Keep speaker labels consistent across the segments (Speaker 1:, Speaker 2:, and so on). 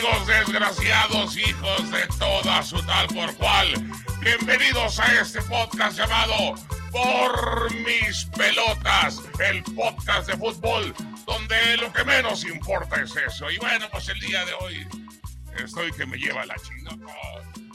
Speaker 1: Mendigos desgraciados hijos de toda su tal por cual. Bienvenidos a este podcast llamado Por mis pelotas, el podcast de fútbol, donde lo que menos importa es eso. Y bueno, pues el día de hoy estoy que me lleva la chingada.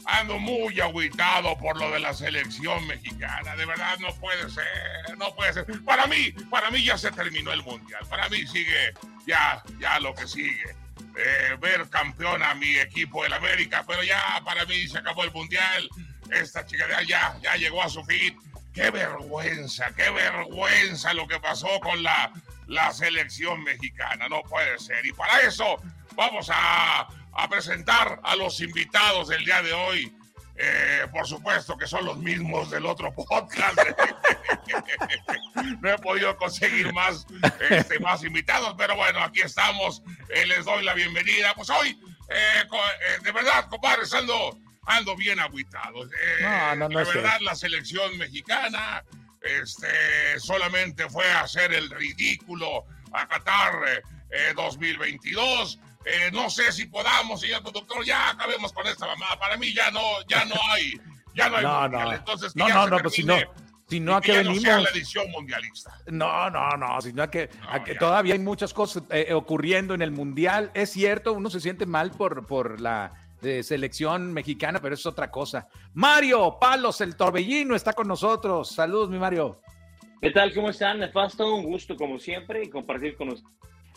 Speaker 1: Ando muy agüitado por lo de la selección mexicana. De verdad, no puede ser, no puede ser. Para mí, para mí ya se terminó el mundial. Para mí sigue ya, ya lo que sigue. Eh, ver campeón a mi equipo, el América, pero ya para mí se acabó el mundial. Esta chica ya, ya llegó a su fin. Qué vergüenza, qué vergüenza lo que pasó con la, la selección mexicana. No puede ser. Y para eso vamos a a presentar a los invitados del día de hoy. Eh, por supuesto que son los mismos del otro podcast. no he podido conseguir más, este, más invitados, pero bueno, aquí estamos. Eh, les doy la bienvenida. Pues hoy, eh, de verdad, compadre, ando, ando bien aguitado. no, no, no de verdad, la selección mexicana este, solamente fue a hacer el ridículo a Qatar 2022 eh, no sé si podamos, señor doctor, ya acabemos con esta mamá. Para mí ya no, ya no hay, ya no hay
Speaker 2: no,
Speaker 1: mundial.
Speaker 2: No.
Speaker 1: Entonces,
Speaker 2: no, no, no, pues si no, si no a que venimos. No
Speaker 1: la edición mundialista.
Speaker 2: No, no, no, sino a que, a que todavía hay muchas cosas eh, ocurriendo en el mundial. Es cierto, uno se siente mal por, por la de selección mexicana, pero es otra cosa. Mario Palos, el torbellino, está con nosotros. Saludos, mi Mario.
Speaker 3: ¿Qué tal? ¿Cómo están? Nefasto, un gusto como siempre y compartir con ustedes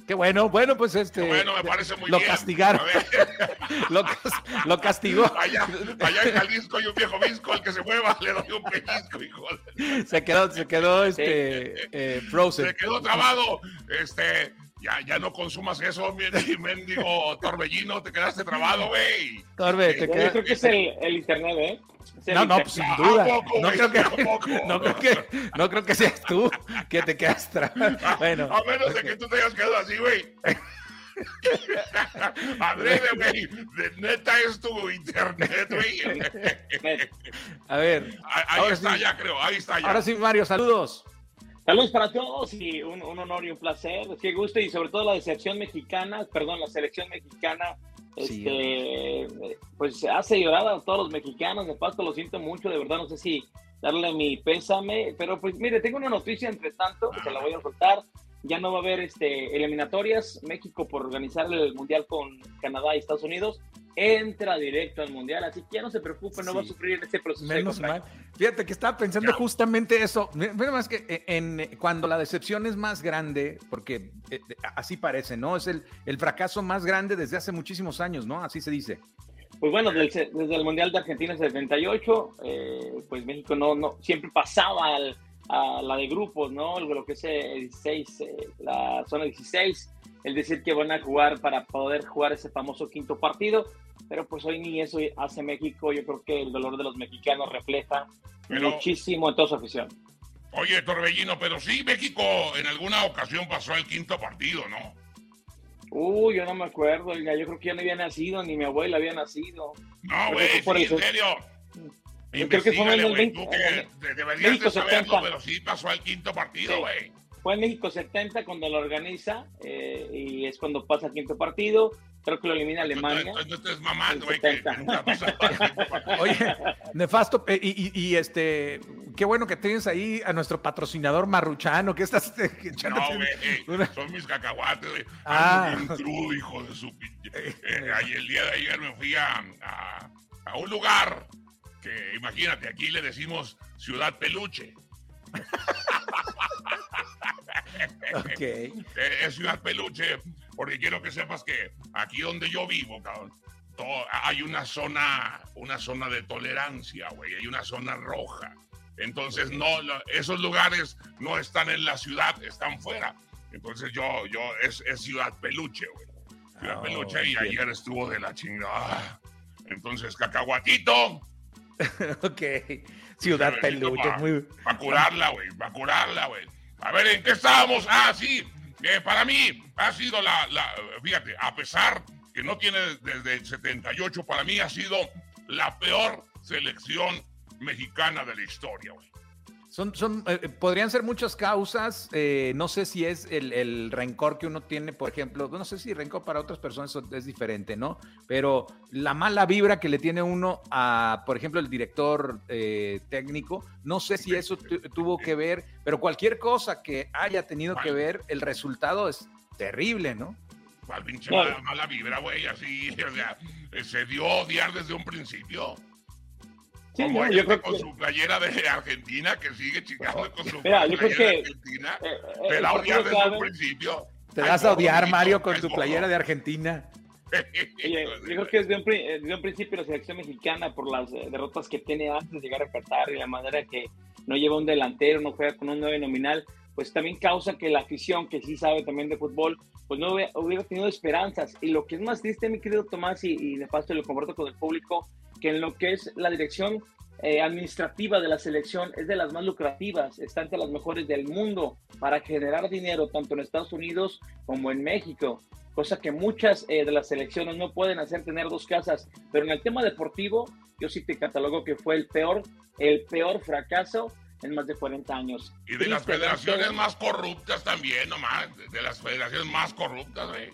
Speaker 2: Qué bueno, bueno, pues este.
Speaker 1: bueno, me parece muy
Speaker 2: lo
Speaker 1: bien.
Speaker 2: Castigaron. lo, lo, castigó.
Speaker 1: Allá, allá en Jalisco hay un viejo visco, al que se mueva le doy un pellizco, hijo.
Speaker 2: Se quedó, se quedó este eh, frozen.
Speaker 1: Se quedó trabado. Este, ya, ya no consumas eso, mi mendigo torbellino, te quedaste trabado, güey.
Speaker 2: Torbe, te
Speaker 3: quedaste. Yo creo que es el, el internet, ¿eh?
Speaker 2: No, no, pues, sin duda. no, creo que, no, creo que, no creo que seas tú que te quedas Bueno.
Speaker 1: A menos de que tú te hayas quedado así, güey. Adrede, güey. De neta es tu internet, güey.
Speaker 2: A ver.
Speaker 1: Ahí, está ya, creo. Ahí está ya.
Speaker 2: Ahora sí, Mario, saludos.
Speaker 3: Saludos para todos y un, un honor y un placer. Qué gusto y sobre todo la decepción mexicana, perdón, la selección mexicana este, pues hace llorar a todos los mexicanos, de paso lo siento mucho, de verdad no sé si darle mi pésame, pero pues mire, tengo una noticia entre tanto, que se la voy a soltar, ya no va a haber este, eliminatorias, México por organizar el Mundial con Canadá y Estados Unidos, entra directo al mundial, así que ya no se preocupe, no va a sufrir este proceso.
Speaker 2: Menos mal. Fíjate que estaba pensando justamente eso. Menos más que eh, en, cuando la decepción es más grande, porque eh, así parece, ¿no? Es el, el fracaso más grande desde hace muchísimos años, ¿no? Así se dice.
Speaker 3: Pues bueno, desde, el Mundial de Argentina 78, eh, pues México no, no siempre pasaba a la de grupos, ¿no? Lo que es el 16, la zona 16 el decir que van a jugar para poder jugar ese famoso quinto partido, pero pues hoy ni eso hace México, yo creo que el dolor de los mexicanos refleja muchísimo en toda su afición.
Speaker 1: Oye, Torbellino, pero sí, México en alguna ocasión pasó el quinto partido, ¿no?
Speaker 3: Uy, yo no me acuerdo, yo creo que ya no había nacido, ni mi abuela había nacido.
Speaker 1: No, güey, sí, en serio.
Speaker 3: Yo creo que fue en el 20.
Speaker 1: deberías de saberlo, pero sí pasó el quinto partido, güey.
Speaker 3: Fue en México 70 cuando lo organiza eh, y es cuando pasa el quinto partido. Creo que lo elimina Alemania.
Speaker 1: No, estés mamando, güey.
Speaker 2: Oye, nefasto. Eh, y, y, este, qué bueno que tienes ahí a nuestro patrocinador Marruchano. ¿Qué estás
Speaker 1: echando? No, güey, son mis cacahuates, güey. Ah. bien crudo, hijo de su pinche. Eh, el día de ayer me fui a, a, a un lugar que, imagínate, aquí le decimos Ciudad Peluche.
Speaker 2: okay.
Speaker 1: Es Ciudad Peluche, porque quiero que sepas que aquí donde yo vivo, cabrón, hay una zona, una zona de tolerancia, güey, hay una zona roja. Entonces, no, esos lugares no están en la ciudad, están fuera. Entonces, yo, yo, es, es Ciudad Peluche, güey. Ciudad ah, Peluche, y ayer estuvo de la chingada. Entonces, cacahuatito.
Speaker 2: ok. Ciudad Peluche, muy.
Speaker 1: Para curarla, güey, para curarla, güey. A ver, ¿en qué estábamos? Ah, sí. Eh, para mí ha sido la, la, fíjate, a pesar que no tiene desde el 78, para mí ha sido la peor selección mexicana de la historia, güey.
Speaker 2: Son, son, eh, eh, podrían ser muchas causas. Eh, no sé si es el, rencor que uno tiene, por ejemplo. No sé si rencor para otras personas es diferente, ¿no? Pero la mala vibra que le tiene uno a, por ejemplo, el director técnico, no sé si eso tuvo que ver, pero cualquier cosa que haya tenido que ver, el resultado es terrible, ¿no?
Speaker 1: ¿Cuál pinche mala, mala, vibra, güey? Así, o sea, se dio odiar desde un principio yo, creo con su playera de Argentina, que sigue chingando con su playera de Argentina. Eh, eh, te la odias desde un principio.
Speaker 2: Te vas a odiar, Mario, con tu playera de Argentina.
Speaker 3: yo creo que desde un, desde un, principio la selección mexicana, por las eh, derrotas que tiene antes de llegar a Qatar y la manera que no lleva un delantero, no juega con un 9 nominal, pues también causa que la afición, que sí sabe también de fútbol, pues no hubiera, tenido esperanzas. Y lo que es más triste, mi querido Tomás, y, y de paso lo comparto con el público, que en lo que es la dirección eh, administrativa de la selección es de las más lucrativas, está entre las mejores del mundo para generar dinero tanto en Estados Unidos como en México, cosa que muchas eh, de las selecciones no pueden hacer tener dos casas, pero en el tema deportivo yo sí te catalogo que fue el peor, el peor fracaso en más de 40 años.
Speaker 1: Y de las federaciones más corruptas también, nomás, de las federaciones más corruptas, güey.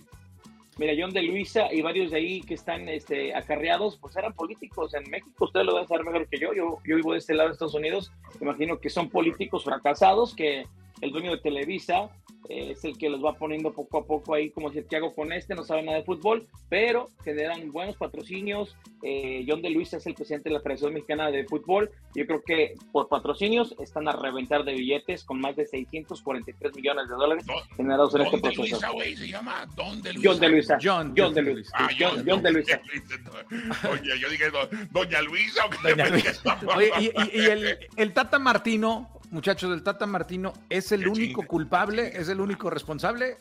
Speaker 3: Mira, John de Luisa y varios de ahí que están este, acarreados, pues eran políticos. En México ustedes lo van a saber mejor que yo. yo. Yo vivo de este lado de Estados Unidos. imagino que son políticos fracasados que el dueño de Televisa eh, es el que los va poniendo poco a poco ahí, como si ¿qué hago con este? No sabe nada de fútbol, pero generan buenos patrocinios. Eh, John de Luisa es el presidente de la Federación Mexicana de Fútbol. Yo creo que por patrocinios están a reventar de billetes con más de 643 millones de dólares generados en este proceso.
Speaker 1: Luisa, se llama Don de
Speaker 3: Luisa. John de Luisa. John, John de Luisa. Ah, John, John, de Luisa.
Speaker 1: Oye, yo dije, Doña Luisa.
Speaker 2: Doña Luisa. Oye, y, y el, el Tata Martino muchachos del Tata Martino, ¿es el único culpable? ¿Es el único responsable?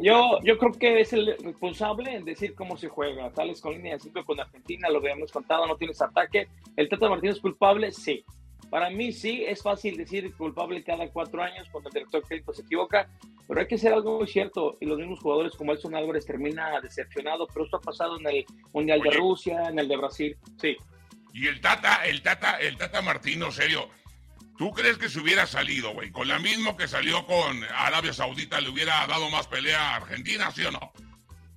Speaker 3: Yo, yo creo que es el responsable en decir cómo se juega. Tales con línea de cinco con Argentina, lo habíamos contado, no tienes ataque. ¿El Tata Martino es culpable? Sí. Para mí sí, es fácil decir culpable cada cuatro años cuando el director técnico se equivoca, pero hay que hacer algo muy cierto y los mismos jugadores como Elson Álvarez termina decepcionado, pero esto ha pasado en el Mundial de Rusia, en el de Brasil, sí.
Speaker 1: Y el Tata, el Tata, el Tata Martino, serio, ¿Tú crees que si hubiera salido, güey, con la misma que salió con Arabia Saudita, le hubiera dado más pelea a Argentina, sí o no?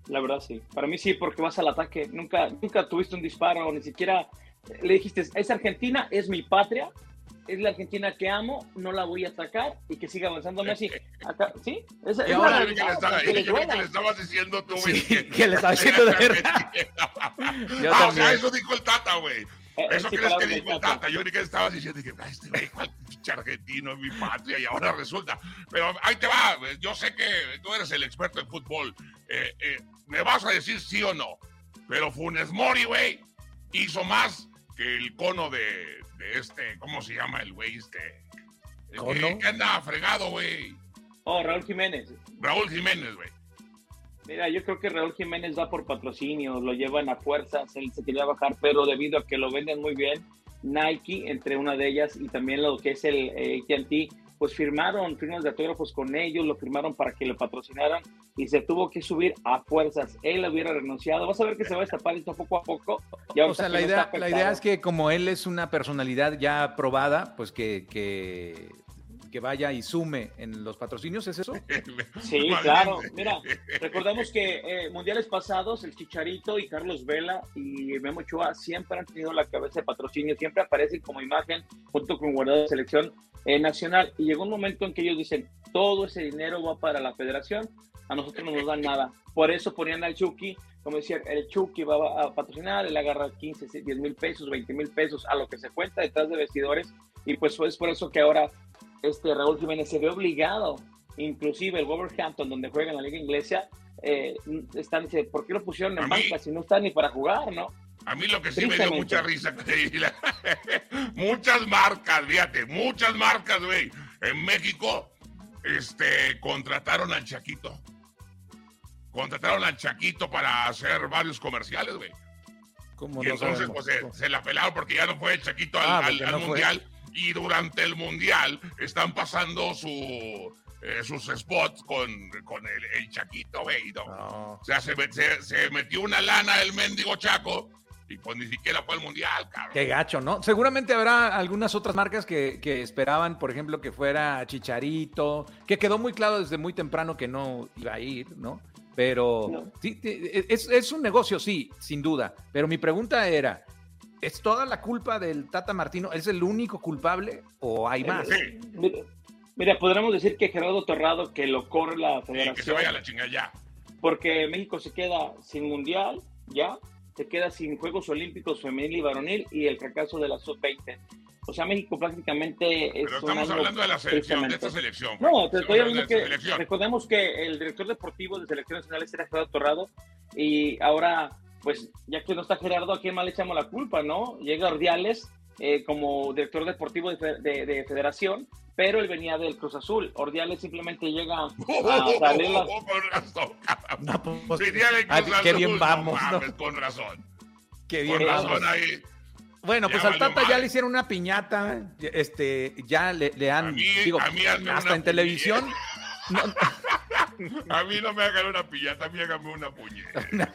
Speaker 3: La verdad sí. Para mí sí, porque vas al ataque. Nunca, nunca tuviste un disparo, ni siquiera le dijiste, es Argentina, es mi patria, es la Argentina que amo, no la voy a atacar y que siga avanzando Messi. ¿Sí?
Speaker 1: Es, es la que, le estaba, que, le estabas diciendo tú, güey.
Speaker 2: Sí, que le estaba diciendo de verdad.
Speaker 1: ah, o sea, eso dijo el Tata, güey. Eh, Eso crees que dijo Tata. Yo ni que estabas diciendo que este güey, argentino es mi patria y ahora resulta. Pero ahí te va. Yo sé que tú eres el experto en fútbol. Eh, eh, me vas a decir sí o no. Pero Funes Mori, güey, hizo más que el cono de, de este. ¿Cómo se llama el güey este? El que, anda fregado, güey.
Speaker 3: Oh, Raúl Jiménez.
Speaker 1: Raúl Jiménez, güey.
Speaker 3: Mira, yo creo que Raúl Jiménez va por patrocinio, lo llevan a fuerzas, él se quería bajar, pero debido a que lo venden muy bien, Nike, entre una de ellas, y también lo que es el eh, AT&T, pues firmaron firmas de autógrafos con ellos, lo firmaron para que lo patrocinaran y se tuvo que subir a fuerzas. Él hubiera renunciado. Vas a ver que se va a destapar esto poco a poco.
Speaker 2: o sea, la idea, la idea es que como él es una personalidad ya probada, pues que, que que vaya y sume en los patrocinios, ¿es eso?
Speaker 3: Sí, claro. Mira, recordemos que eh, mundiales pasados, el Chicharito y Carlos Vela y Memo Chua siempre han tenido la cabeza de patrocinio, siempre aparecen como imagen junto con guardado de selección eh, nacional. Y llegó un momento en que ellos dicen, todo ese dinero va para la federación, a nosotros no nos dan nada. Por eso ponían al Chucky, como decía, el Chucky va a patrocinar, él agarra 15, 10 mil pesos, 20 mil pesos a lo que se cuenta detrás de vestidores. Y pues es por eso que ahora este Raúl Jiménez se ve obligado, inclusive el Wolverhampton, donde juega en la liga inglesa, eh, están, ¿por qué lo pusieron en banca si no está ni para jugar, no?
Speaker 1: A mí lo que sí me dio mucha risa, muchas marcas, fíjate, muchas marcas, güey. En México, este, contrataron al Chaquito. Contrataron al Chaquito para hacer varios comerciales, güey. Y entonces, pues se, la pelaron porque ya no fue el Chaquito al, ah, Mundial. Y durante el Mundial están pasando su, eh, sus spots con, con el, Chaquito, güey. O sea, se, se, metió una lana el mendigo Chaco y pues ni siquiera fue al mundial, cabrón.
Speaker 2: Qué gacho, ¿no? Seguramente habrá algunas otras marcas que, que, esperaban, por ejemplo, que fuera Chicharito, que quedó muy claro desde muy temprano que no iba a ir, ¿no? Pero sí, es, es, un negocio, sí, sin duda. Pero mi pregunta era, ¿es toda la culpa del Tata Martino? ¿Es el único culpable o hay más?
Speaker 3: Mira, podríamos decir que Gerardo Torrado, que lo corre la federación.
Speaker 1: que se vaya a la chingada ya.
Speaker 3: Porque México se queda sin mundial, ya, se queda sin Juegos Olímpicos femenil y varonil y el fracaso de la sub-20. O sea, México prácticamente
Speaker 1: es Pero estamos hablando de la selección, de esta selección.
Speaker 3: No, te estoy hablando que recordemos que el director deportivo de Selección Nacional era Gerardo Torrado y ahora, pues, ya que no está Gerardo, ¿a quién más le echamos la culpa, no? Llega Ordiales eh, como director deportivo de, de, federación, pero él venía del Cruz Azul. Ordiales simplemente llega a salir las...
Speaker 1: no, pues, qué bien vamos. Con razón.
Speaker 2: Qué bien vamos. ahí. Bueno, pues al Tata ya le hicieron una piñata, este, ya le, le han, digo, hasta en televisión.
Speaker 1: a mí no me hagan una piñata, a mí hágame una puñeta.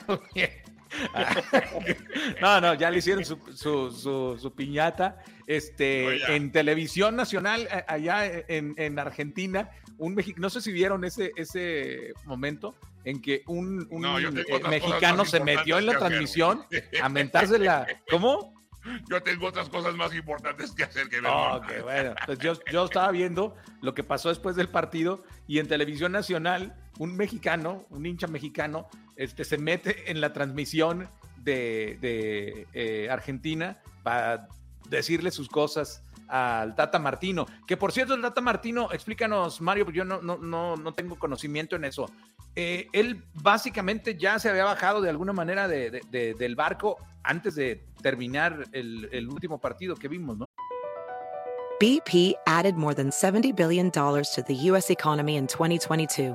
Speaker 2: no, no, ya le hicieron su, su, su, piñata. Este, en televisión nacional, allá en, en Argentina, un no sé si vieron ese, ese momento en que un, un eh, mexicano se metió en la transmisión a mentarse la. ¿Cómo?
Speaker 1: Yo tengo otras cosas más importantes que hacer que ver.
Speaker 2: Ok, bueno. Pues yo, yo estaba viendo lo que pasó después del partido y en televisión nacional, un mexicano, un hincha mexicano, este, se mete en la transmisión de, de eh, Argentina para decirle sus cosas al Tata Martino. Que por cierto, el Tata Martino, explícanos, Mario, porque yo no, no, no, no tengo conocimiento en eso. Eh, él básicamente ya se había bajado de alguna manera de, de, del barco antes de terminar el, el último partido que vimos, ¿no?
Speaker 4: BP added more than $70 billion to the U.S. economy in 2022.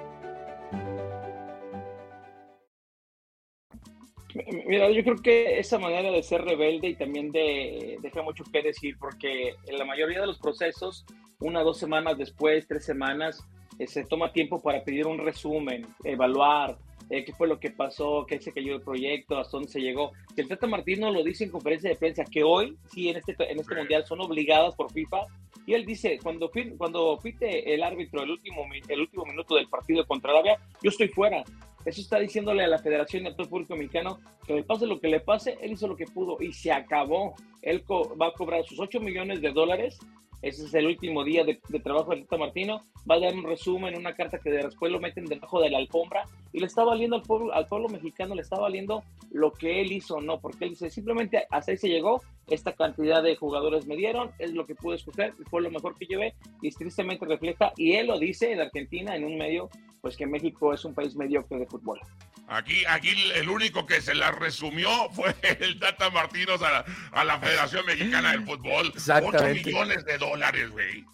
Speaker 3: Mira, yo creo que esa manera de ser rebelde y también de deja mucho que decir, porque en la mayoría de los procesos, una, dos semanas después, tres semanas, eh, se toma tiempo para pedir un resumen, evaluar eh, qué fue lo que pasó, qué se cayó el proyecto, hasta dónde se llegó. El Tata Martino lo dice en conferencia de prensa que hoy, sí, en este, en este mundial son obligadas por FIFA. Y él dice, cuando, cuando pite el árbitro el último, el último minuto del partido contra Arabia, yo estoy fuera. Eso está diciéndole a la Federación de todo Público Mexicano que le pase lo que le pase, él hizo lo que pudo y se acabó. Él va a cobrar sus 8 millones de dólares ese es el último día de, trabajo de Tata Martino. Va a dar un resumen, una carta que después lo meten debajo de la alfombra y le está valiendo al pueblo, al pueblo mexicano, le está valiendo lo que él hizo, no, porque él dice simplemente hasta ahí se llegó, esta cantidad de jugadores me dieron, es lo que pude escoger, fue lo mejor que llevé y tristemente refleja, y él lo dice en Argentina, en un medio, pues que México es un país mediocre de fútbol.
Speaker 1: Aquí, aquí el único que se la resumió fue el Tata Martínez a la, a la Federación Mexicana del Fútbol. 8 millones de dólares, güey.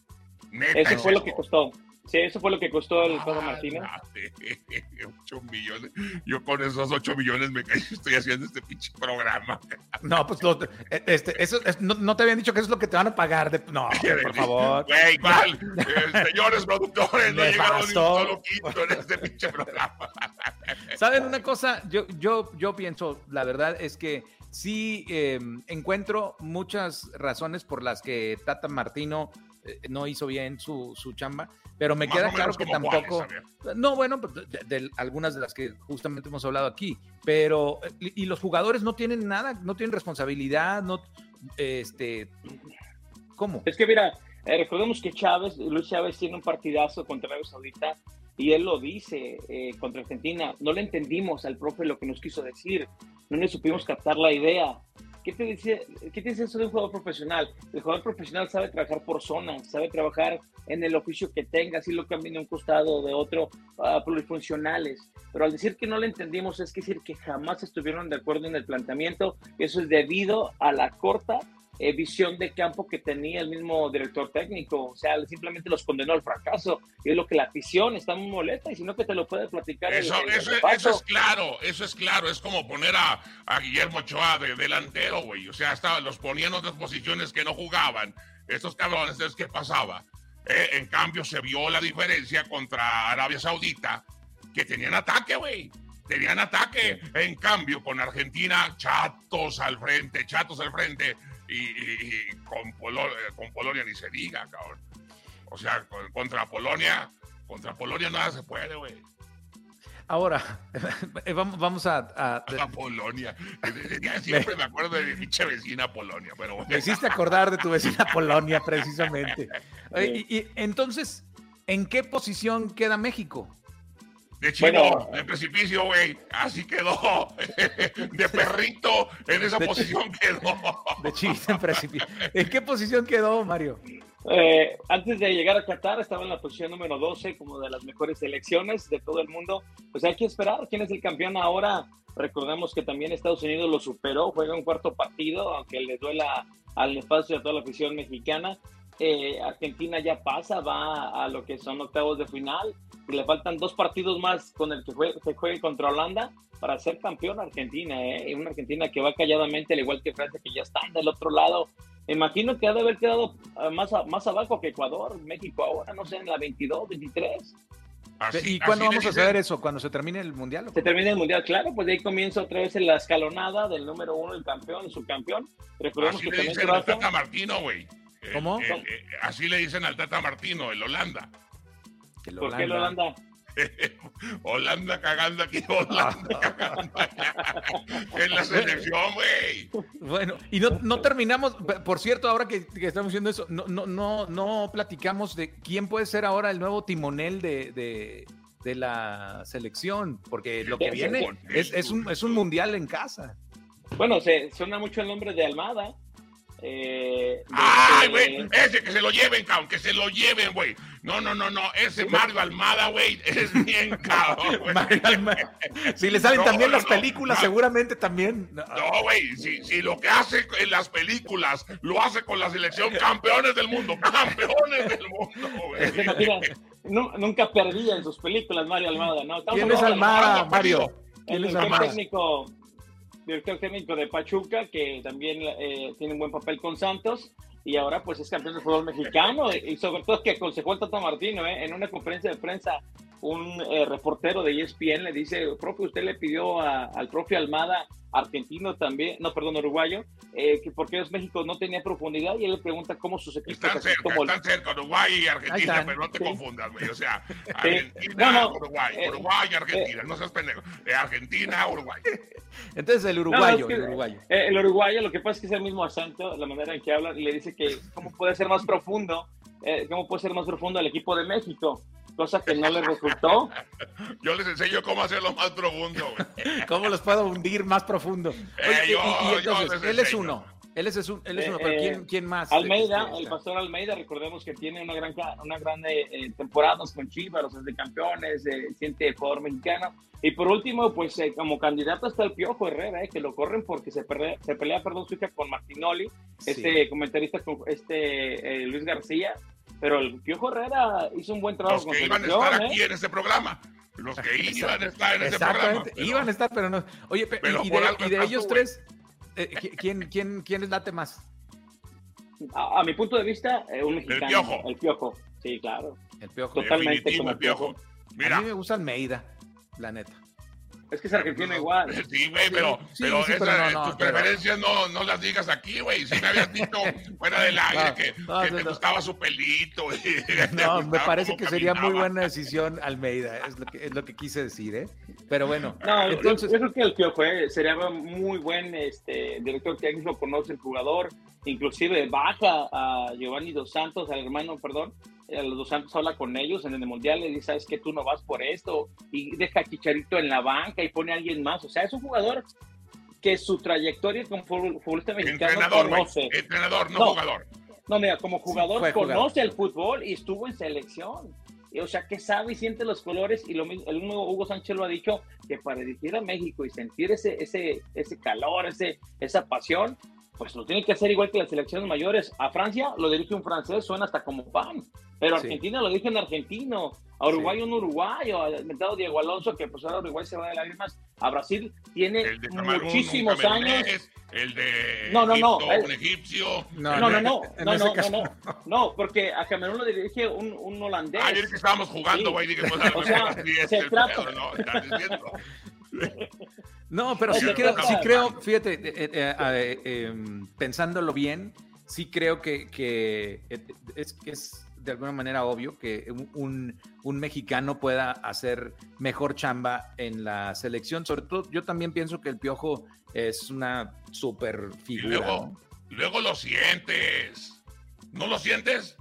Speaker 3: Eso fue lo que costó. Sí, eso fue lo que costó el Tata Martínez.
Speaker 1: 8 millones. Yo con esos 8 millones me caí, estoy haciendo este pinche programa.
Speaker 2: No, pues e, este, eso, no, te habían dicho que eso es lo que te van a pagar. De, no, por favor.
Speaker 1: Güey, mal. Eh, señores productores, no llegaron ni un solo quinto en este pinche programa.
Speaker 2: ¿Saben una cosa? Yo, yo, yo pienso, la verdad es que sí em, encuentro muchas razones por las que Tata Martino eh, no hizo bien su, su chamba, pero me queda claro que tampoco... no, bueno, pues, de, algunas de las que justamente hemos hablado aquí, pero... Y, los jugadores no tienen nada, no tienen responsabilidad, no... Este... ¿Cómo?
Speaker 3: Es que mira, eh, recordemos que Chávez, Luis Chávez tiene un partidazo contra Arabia Saudita y él lo dice eh, contra Argentina, no le entendimos al profe lo que nos quiso decir, no le supimos captar la idea. ¿Qué te, dice, ¿Qué te dice eso de un jugador profesional? El jugador profesional sabe trabajar por zonas, sabe trabajar en el oficio que tenga, así lo cambia de un costado o de otro, uh, plurifuncionales. Pero al decir que no le entendimos, es decir que jamás estuvieron de acuerdo en el planteamiento. Eso es debido a la corta eh, visión de campo que tenía el mismo director técnico. O sea, simplemente los condenó al fracaso. Y es lo que la afición está muy molesta y si no que te lo puede platicar.
Speaker 1: Eso, eso, es claro, eso es claro. Es como poner a, a Guillermo Ochoa de delantero, güey. O sea, estaba, los ponían en otras posiciones que no jugaban. Estos cabrones, es ¿qué pasaba? Eh, en cambio, se vio la diferencia contra Arabia Saudita, que tenían ataque, güey tenían ataque. En cambio, con Argentina, chatos al frente, chatos al frente y, con, Polonia, con Polonia ni se diga, cabrón. O sea, contra Polonia, contra Polonia nada se puede, güey.
Speaker 2: Ahora, vamos, a,
Speaker 1: a... Polonia. Siempre me acuerdo de mi pinche vecina Polonia, pero bueno.
Speaker 2: Me hiciste acordar de tu vecina Polonia, precisamente. y, entonces, ¿en qué posición queda México?
Speaker 1: De chivo, de precipicio, güey. Así quedó. De perrito, en esa posición quedó.
Speaker 2: De chivo en precipicio. ¿En qué posición quedó, Mario?
Speaker 3: Eh, antes de llegar a Qatar estaba en la posición número 12 como de las mejores selecciones de todo el mundo. Pues hay que esperar quién es el campeón ahora. Recordemos que también Estados Unidos lo superó, juega un cuarto partido, aunque le duela al espacio a toda la afición mexicana. Eh, Argentina ya pasa, va a lo que son octavos de final y le faltan dos partidos más con el que juegue, juegue contra Holanda para ser campeón Argentina, ¿eh? una Argentina que va calladamente, al igual que Francia, que ya están del otro lado. imagino que ha de haber quedado ah, más, más abajo que Ecuador, México ahora, no sé, en la 22, 23.
Speaker 2: ¿Y cuándo vamos a saber eso? ¿Cuando se termine el mundial?
Speaker 3: Se termine el mundial, claro, pues de ahí comienza otra vez la escalonada del número uno, el campeón, el subcampeón.
Speaker 1: Recordemos que le al Tata Martino, güey.
Speaker 2: ¿Cómo?
Speaker 1: Eh, eh, así le dicen al Tata Martino, el Holanda.
Speaker 3: ¿Por qué el Holanda?
Speaker 1: Holanda cagando aquí, Holanda cagando en la selección, güey.
Speaker 2: Bueno, y no, no, terminamos, por cierto, ahora que, estamos haciendo eso, no, no, no, no platicamos de quién puede ser ahora el nuevo timonel de, de, de la selección, porque lo que viene es, es, un, es un mundial en casa.
Speaker 3: Bueno, se suena mucho el nombre de Almada. Eh,
Speaker 1: ¡Ay, güey! Ese que se lo lleven, cabrón, que se lo lleven, güey. No, no, no, no. Ese Mario Almada, güey, es bien cabrón,
Speaker 2: Si le salen también las películas, seguramente también.
Speaker 1: No, güey, si, si, lo que hace en las películas lo hace con la selección, campeones del mundo, campeones del mundo,
Speaker 3: güey. nunca perdía en sus películas Mario Almada, ¿no?
Speaker 2: ¿Quién es Almada, Mario?
Speaker 3: ¿Quién es Almada? técnico director técnico de Pachuca, que también eh, tiene un buen papel con Santos, y ahora pues es campeón de fútbol mexicano, y sobre todo que aconsejó el Tata Martino ¿eh? en una conferencia de prensa un eh, reportero de ESPN le dice, profe, usted le pidió al profe Almada, argentino también, no, perdón, uruguayo, eh, que porque es México no tenía profundidad y él le pregunta cómo sus equipos...
Speaker 1: Están cerca, como están cerca, Uruguay y Argentina, pero no te confundas, güey, o sea, Argentina, Uruguay, eh, Uruguay y Argentina, no seas pendejo, Argentina, Uruguay.
Speaker 2: Entonces el uruguayo, el uruguayo.
Speaker 3: el uruguayo, lo que pasa es que es el mismo acento, la manera en que habla, y le dice que cómo puede ser más profundo, cómo puede ser más profundo el equipo de México cosa que no le resultó.
Speaker 1: Yo les enseño cómo hacerlo más profundo.
Speaker 2: ¿Cómo los puedo hundir más profundo?
Speaker 1: Eh,
Speaker 2: y, él es uno. Él es, un, él es uno, pero ¿quién, eh, ¿quién, más?
Speaker 3: Almeida, el pastor Almeida, recordemos que tiene una gran, una gran eh, temporada con Chivas, es de campeones, eh, siente jugador mexicano. Y por último, pues como candidato está el Piojo Herrera, que lo corren porque se, pelea, se pelea perdón, su hija con Martinoli, este comentarista con este Luis García, pero el Piojo Herrera hizo un buen trabajo.
Speaker 1: Los que iban a estar aquí en este programa. Los que iban a estar en este programa.
Speaker 2: Iban a estar, pero no. Oye, y, de, ellos tres, eh, ¿quién, quién, ¿quién les late más?
Speaker 3: A, mi punto de vista, eh, un mexicano.
Speaker 1: El Piojo.
Speaker 3: El Piojo, sí, claro.
Speaker 2: El Piojo.
Speaker 3: Totalmente como el Piojo.
Speaker 2: Mira. A mí me gusta Almeida, la neta.
Speaker 3: Es que es argentino igual.
Speaker 1: Sí, güey, pero, pero, tus preferencias no, no las digas aquí, güey. Si me habías dicho fuera del aire que, te gustaba su pelito.
Speaker 2: no, me parece que sería muy buena decisión Almeida, es lo que, es lo que quise decir, ¿eh? Pero bueno.
Speaker 3: No, entonces... yo, creo que el Piojo eh, sería muy buen este, director técnico, conoce el jugador, inclusive baja a Giovanni Dos Santos, al hermano, perdón, los dos Santos habla con ellos en el Mundial, le dice, sabes que tú no vas por esto, y deja a Chicharito en la banca y pone a alguien más. O sea, es un jugador que su trayectoria como futbolista mexicano
Speaker 1: entrenador, conoce. Entrenador, no, jugador.
Speaker 3: No, mira, como jugador conoce el fútbol y estuvo en selección. o sea, que sabe y siente los colores y lo mismo, el mismo Hugo Sánchez lo ha dicho, que para dirigir a México y sentir ese, ese, ese calor, ese, esa pasión, pues lo tiene que hacer igual que las selecciones mayores. A Francia lo dirige un francés, suena hasta como pan. Pero Argentina lo dirige en argentino. A Uruguay un uruguayo. Al inventado Diego Alonso, que pues ahora Uruguay se va de lágrimas. A Brasil tiene muchísimos años.
Speaker 1: El de
Speaker 3: no, no, no,
Speaker 1: un egipcio.
Speaker 3: No, no, no, no, no, no, no, no, porque a Camerún lo dirige un, un holandés.
Speaker 1: Ayer que estábamos jugando, güey, sí. pues, o sea, se trata.
Speaker 2: No, pero sí creo, sí creo, fíjate, eh, eh, eh, em, pensándolo bien, sí creo que, que es, es de alguna manera obvio que un, un, mexicano pueda hacer mejor chamba en la selección. Sobre todo, yo también pienso que el Piojo es una super figura.
Speaker 1: Y luego, luego lo sientes. ¿No lo sientes?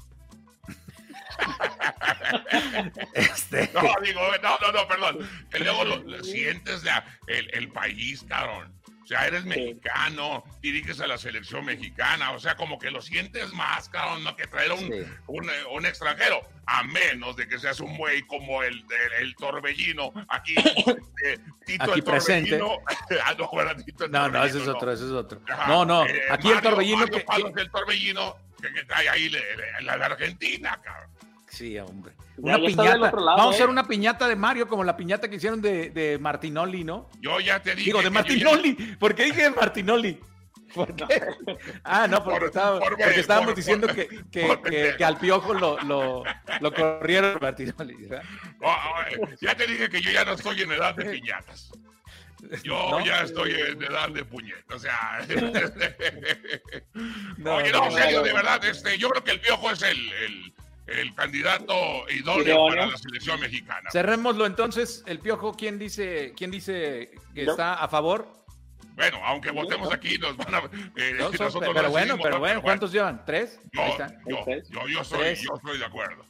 Speaker 2: Este...
Speaker 1: No, digo, no, no, no, perdón. Que luego lo, sientes el, el, país, cabrón. O sea, eres mexicano, diriges a la selección mexicana, o sea, como que lo sientes más, cabrón, ¿no? que traer un, un, un, extranjero, a menos de que seas un güey como el, el, Torbellino, aquí,
Speaker 2: eh, Tito aquí el presente. Torbellino.
Speaker 1: ah, no,
Speaker 2: bueno, Tito el no, no, ese es otro, ese es otro. no, no, eh, aquí el Torbellino.
Speaker 1: Mario que, Palos, el Torbellino, que, que trae ahí la, la Argentina, cabrón.
Speaker 2: Sí, hombre. Una piñata. Vamos a hacer ¿eh? una piñata de Mario, como la piñata que hicieron de, de Martinoli, ¿no?
Speaker 1: Yo ya te dije.
Speaker 2: Digo, de Martinoli. ¿Por qué dije de Martinoli? ¿Por qué? Ah, no, porque, porque estábamos diciendo que, que, que, al piojo lo, lo, lo corrieron Martinoli.
Speaker 1: Oh, oh, ya te dije que yo ya no estoy en edad de piñatas. Yo ya estoy en edad de puñetas, o sea. no, Oye, no, en serio, de verdad, este, yo creo que el piojo es el, el el candidato idóneo para la selección mexicana.
Speaker 2: Cerrémoslo entonces, el Piojo, ¿quién dice, quién dice que está a favor?
Speaker 1: Bueno, aunque votemos aquí, nos van a.
Speaker 2: Eh, pero bueno, pero bueno, ¿cuántos llevan? ¿Tres?
Speaker 1: Yo, yo, yo, yo, soy, yo estoy de acuerdo.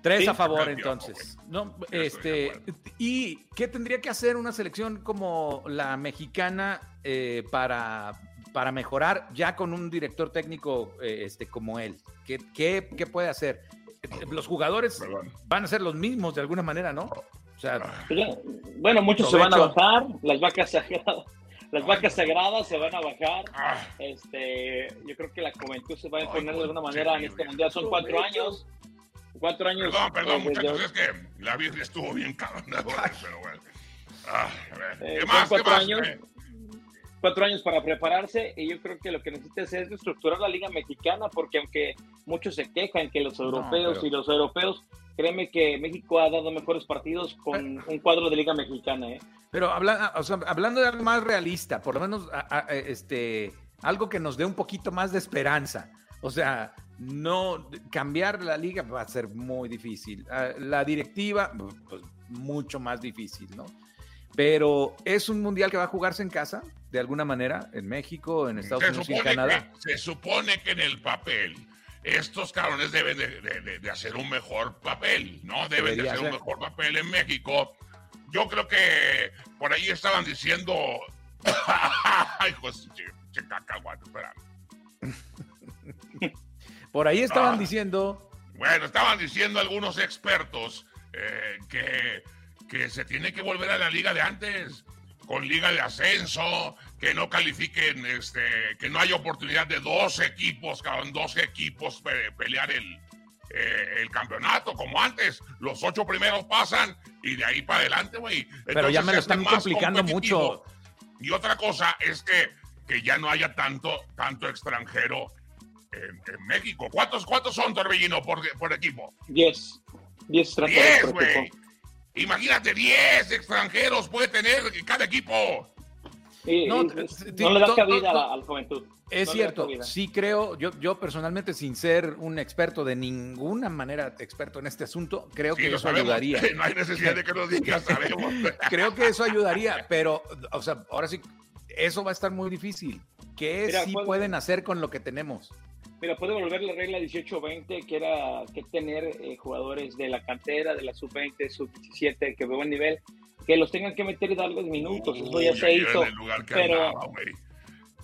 Speaker 2: Tres a favor, entonces. No, este, ¿Y qué tendría que hacer una selección como la mexicana eh, para, para mejorar ya con un director técnico eh, este, como él? ¿Qué, qué, qué puede hacer? Los jugadores van a ser los mismos de alguna manera, ¿no? O sea,
Speaker 3: bueno, muchos se van a bajar, las vacas sagradas, las vacas sagradas se van a bajar. Ah. Este, yo creo que la juventud se va a imponer de alguna manera en este mundial. Son cuatro años. Cuatro años.
Speaker 1: Perdón, perdón, eh, muchachos, es que la vida estuvo bien cabrón, pero bueno. Ah,
Speaker 3: ¿Qué eh, más? Años. Eh, cuatro años para prepararse y yo creo que lo que necesita es estructurar la liga mexicana porque aunque muchos se quejan que los europeos y los europeos, créeme que México ha dado mejores partidos con un cuadro de liga mexicana. ¿eh?
Speaker 2: Pero habla, hablando de algo más realista, por lo menos este, algo que nos dé un poquito más de esperanza. O sea, no cambiar la liga va a ser muy difícil. Ah, la directiva, pues, mucho más difícil, ¿no? Pero es un mundial que va a jugarse en casa, de alguna manera, en México, en Estados Unidos y Canadá.
Speaker 1: se supone que en el papel estos cabrones deben de, hacer un mejor papel, ¿no? Deben de hacer un mejor papel en México. Yo creo que por ahí estaban diciendo. Ay, pues, espera.
Speaker 2: por ahí estaban ah. diciendo.
Speaker 1: Bueno, estaban diciendo algunos expertos eh, que que se tiene que volver a la liga de antes, con liga de ascenso, que no califiquen, este, que no haya oportunidad de dos equipos, con dos equipos pelear el, eh, el campeonato, como antes. Los ocho primeros pasan y de ahí para adelante, güey.
Speaker 2: Pero ya me lo están complicando mucho.
Speaker 1: Y otra cosa es que, que ya no haya tanto, tanto extranjero en, México. ¿Cuántos, ¿Cuántos son, Torbellino, por, por equipo?
Speaker 3: Diez. Diez extranjeros.
Speaker 1: Diez, güey. Imagínate, 10 extranjeros puede tener cada equipo.
Speaker 3: No, le da cabida a la juventud.
Speaker 2: Es cierto, sí creo, yo, yo personalmente, sin ser un experto de ninguna manera experto en este asunto, creo que eso ayudaría.
Speaker 1: No hay necesidad de que nos digas, sabemos.
Speaker 2: creo que eso ayudaría, pero, o sea, ahora sí, eso va a estar muy difícil. ¿Qué sí pueden hacer con lo que tenemos?
Speaker 3: Mira, puede volver la regla 18-20, que era que tener eh, jugadores de la cantera, de la sub-20, sub-17, que de buen nivel, que los tengan que meter y darles minutos. Eso ya se hizo. pero,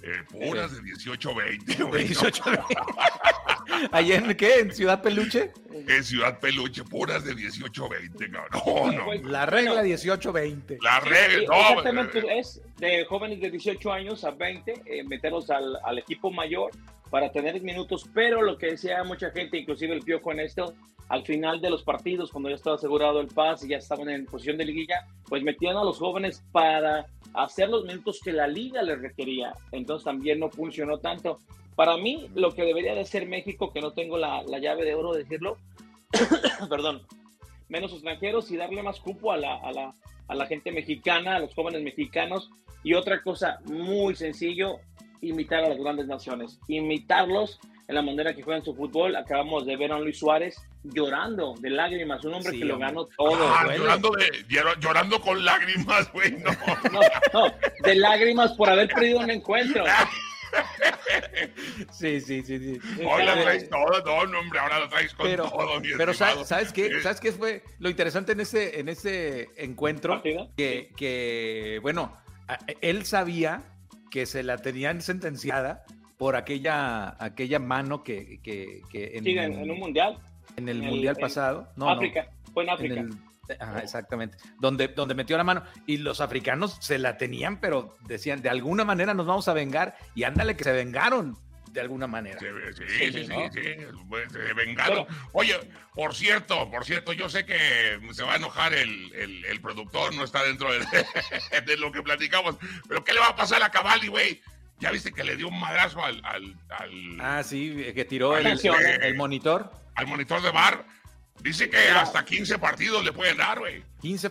Speaker 1: eh, puras de 18-20, güey. 18
Speaker 2: ¿Allá en qué? ¿En Ciudad Peluche?
Speaker 1: En Ciudad Peluche, puras de 18-20, cabrón. No,
Speaker 2: no. La regla 18-20.
Speaker 1: La regla, no.
Speaker 3: Exactamente, es de jóvenes de 18 años a 20, eh, meterlos al, al, equipo mayor para tener minutos, pero lo que decía mucha gente, inclusive el Piojo en esto, al final de los partidos, cuando ya estaba asegurado el paz y ya estaban en posición de liguilla, pues metían a los jóvenes para hacer los minutos que la liga les requería. Entonces también no funcionó tanto. Para mí, lo que debería de ser México, que no tengo la, llave de oro de decirlo, perdón, menos extranjeros y darle más cupo a la, a, la, a la gente mexicana, a los jóvenes mexicanos. Y otra cosa muy sencillo, imitar a las grandes naciones, imitarlos en la manera que juegan su fútbol. Acabamos de ver a Luis Suárez llorando de lágrimas, un hombre que lo ganó todo.
Speaker 1: Ah, llorando, llorando con lágrimas, güey, no.
Speaker 3: no. de lágrimas por haber perdido un encuentro.
Speaker 2: Sí, sí, sí, sí.
Speaker 1: Hoy la traes todo, no, hombre, ahora lo traes con
Speaker 2: pero,
Speaker 1: todo.
Speaker 2: pero ¿sabes, qué? ¿Sabes qué fue lo interesante en ese, en ese encuentro? Que, que, bueno, él sabía que se la tenían sentenciada por aquella, aquella mano que, que,
Speaker 3: en, en, un mundial.
Speaker 2: En el, mundial pasado.
Speaker 3: No, África, fue en África.
Speaker 2: ajá, exactamente. Donde, donde metió la mano. Y los africanos se la tenían, pero decían, de alguna manera nos vamos a vengar. Y ándale que se vengaron de alguna manera.
Speaker 1: Sí, sí, sí, sí, pues, se vengaron. Oye, por cierto, por cierto, yo sé que se va a enojar el, el, el productor, no está dentro de, de, lo que platicamos, pero ¿qué le va a pasar a Cavalli, güey? ¿Ya viste que le dio un madrazo al. al, al
Speaker 2: ah, sí, que tiró el, el, monitor.
Speaker 1: Al monitor de bar. Dice que hasta 15 partidos le pueden dar, güey.
Speaker 2: 15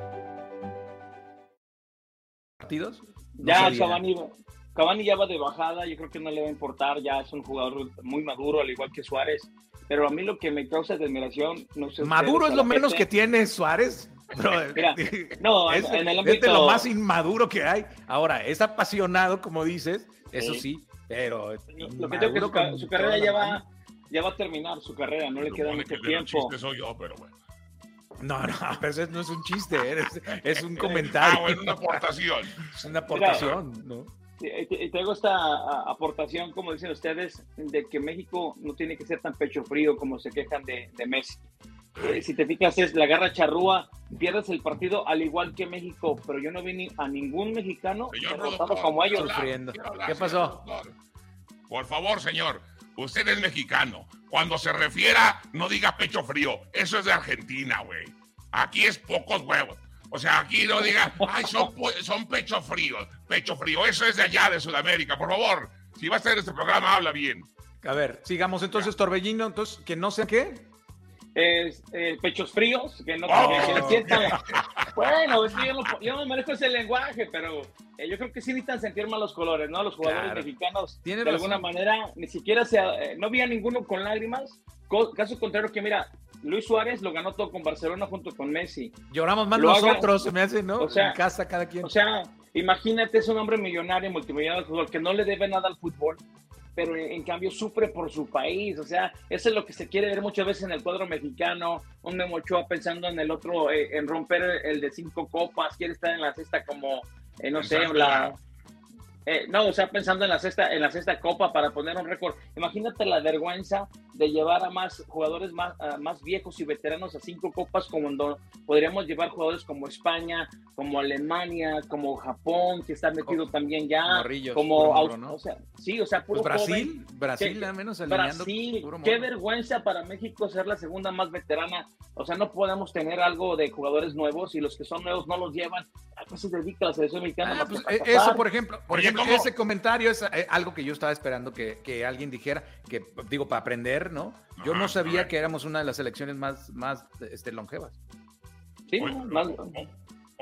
Speaker 2: ¿Partidos?
Speaker 3: No ya, Cavani, Cavani ya va de bajada, yo creo que no le va a importar, ya es un jugador muy maduro, al igual que Suárez. Pero a mí lo que me causa admiración, no sé.
Speaker 2: Maduro es lo menos que tiene Suárez. Mira, no, es, en el ámbito... es de lo más inmaduro que hay. Ahora, es apasionado, como dices, eso sí, pero.
Speaker 3: Lo que tengo que su, carrera ya va, ya va a terminar, su carrera, no le queda mucho tiempo.
Speaker 1: soy yo, pero bueno.
Speaker 2: No, no, pero eso no es un chiste, es, un comentario.
Speaker 1: Ah, bueno, una aportación.
Speaker 2: Es una aportación, ¿no?
Speaker 3: Y tengo esta aportación, como dicen ustedes, de que México no tiene que ser tan pecho frío como se quejan de, de Messi. Eh, si te fijas, es la garra charrúa, pierdes el partido al igual que México, pero yo no vi ni a ningún mexicano derrotado como ellos.
Speaker 2: Sufriendo. ¿Qué pasó?
Speaker 1: Por favor, señor, usted es mexicano. Cuando se refiera, no diga pecho frío. Eso es de Argentina, güey. Aquí es pocos huevos. O sea, aquí no diga, ay, son, son pecho frío, pecho frío. Eso es de allá, de Sudamérica. Por favor, si va a estar este programa, habla bien.
Speaker 2: A ver, sigamos entonces, Torbellino, entonces, que no sé qué
Speaker 3: es, eh, pechos fríos, que no oh. sientan. Bueno, yo, no, yo, no, manejo ese lenguaje, pero eh, yo creo que sí necesitan sentir malos colores, ¿no? Los jugadores mexicanos, de alguna manera, ni siquiera se, eh, no había ninguno con lágrimas. Caso contrario, que mira, Luis Suárez lo ganó todo con Barcelona junto con Messi.
Speaker 2: Lloramos más nosotros, se me hace, ¿no? O sea, en casa cada quien.
Speaker 3: O sea, imagínate, es un hombre millonario, multimillonario fútbol, que no le debe nada al fútbol pero en cambio sufre por su país. O sea, eso es lo que se quiere ver muchas veces en el cuadro mexicano. Un Memo Ochoa pensando en el otro, eh, en romper el de cinco copas, quiere estar en la cesta como, eh, no sé, la, eh, no, o sea, pensando en la sexta, en la sexta copa para poner un récord. Imagínate la vergüenza de llevar a más jugadores más, más viejos y veteranos a cinco copas, como podríamos llevar jugadores como España, como Alemania, como Japón, que está metido también ya, como o sea, sí, o sea, puro
Speaker 2: pues Brasil, Brasil, al menos Brasil,
Speaker 3: qué vergüenza para México ser la segunda más veterana. O sea, no podemos tener algo de jugadores nuevos y los que son nuevos no los llevan. ¿A qué se dedica la selección mexicana?
Speaker 2: Ah, pues, eh, eso, por ejemplo, por ese comentario es eh, algo que yo estaba esperando que, que, alguien dijera, que digo, para aprender ¿no? Yo no sabía que éramos una de las selecciones más, más este, longevas.
Speaker 3: Sí,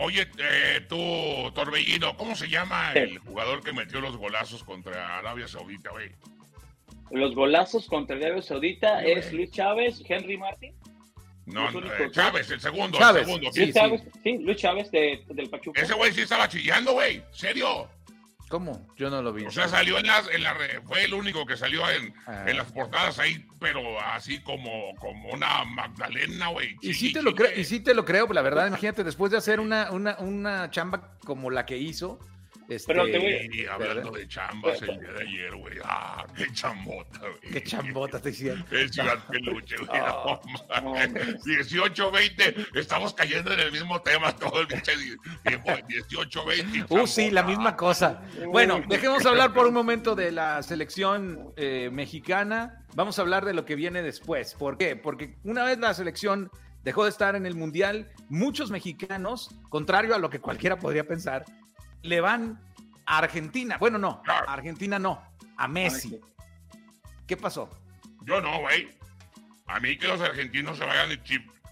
Speaker 1: Oye, eh, tú, Torbellino, ¿cómo se llama el jugador que metió los golazos contra Arabia Saudita, güey?
Speaker 3: Los golazos contra Arabia Saudita es Luis Chávez, Henry Martin.
Speaker 1: No, eh, Chávez, el segundo, Chávez. el segundo.
Speaker 3: Sí, Chávez, sí, Luis Chávez de, del Pachuca.
Speaker 1: Ese güey sí estaba chillando, güey. ¿Serio?
Speaker 2: ¿Cómo? Yo no lo vi.
Speaker 1: O sea, salió en las, en la, fue el único que salió en, ah. en las portadas ahí, pero así como, como una Magdalena, güey.
Speaker 2: Y sí te lo creo, y sí te lo creo, la verdad, imagínate, después de hacer una, una, una chamba como la que hizo, este,
Speaker 1: Pero te voy hablando de chambas el día de ayer, güey. Ah, qué chambota, güey.
Speaker 2: Qué chambota te hicieron.
Speaker 1: Es ciudad peluche, güey. 18, 20. Estamos cayendo en el mismo tema todo el tiempo. 18, 20.
Speaker 2: Uh, sí, la misma cosa. Bueno, dejemos hablar por un momento de la selección eh, mexicana. Vamos a hablar de lo que viene después. ¿Por qué? Porque una vez la selección dejó de estar en el Mundial, muchos mexicanos, contrario a lo que cualquiera podría pensar, le van a Argentina. Bueno, no, a Argentina no, a Messi. ¿Qué pasó?
Speaker 1: Yo no, güey. A mí que los argentinos se vayan